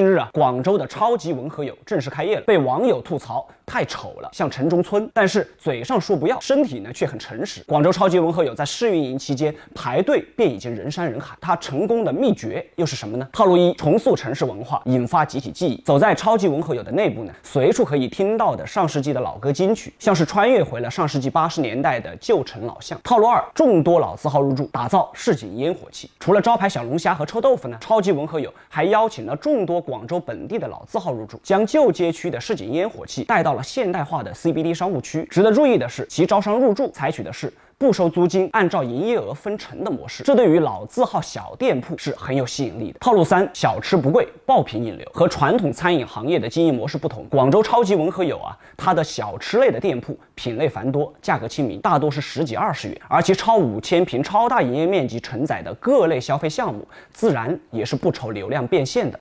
近日啊，广州的超级文和友正式开业了，被网友吐槽太丑了，像城中村。但是嘴上说不要，身体呢却很诚实。广州超级文和友在试运营期间排队便已经人山人海，它成功的秘诀又是什么呢？套路一：重塑城市文化，引发集体记忆。走在超级文和友的内部呢，随处可以听到的上世纪的老歌金曲，像是穿越回了上世纪八十年代的旧城老巷。套路二：众多老字号入驻，打造市井烟火气。除了招牌小龙虾和臭豆腐呢，超级文和友还邀请了众多广州本地的老字号入驻，将旧街区的市井烟火气带到了现代化的 CBD 商务区。值得注意的是，其招商入驻采取的是。不收租金，按照营业额分成的模式，这对于老字号小店铺是很有吸引力的。套路三：小吃不贵，爆品引流。和传统餐饮行业的经营模式不同，广州超级文和友啊，它的小吃类的店铺品类繁多，价格亲民，大多是十几二十元，而其超五千平超大营业面积承载的各类消费项目，自然也是不愁流量变现的。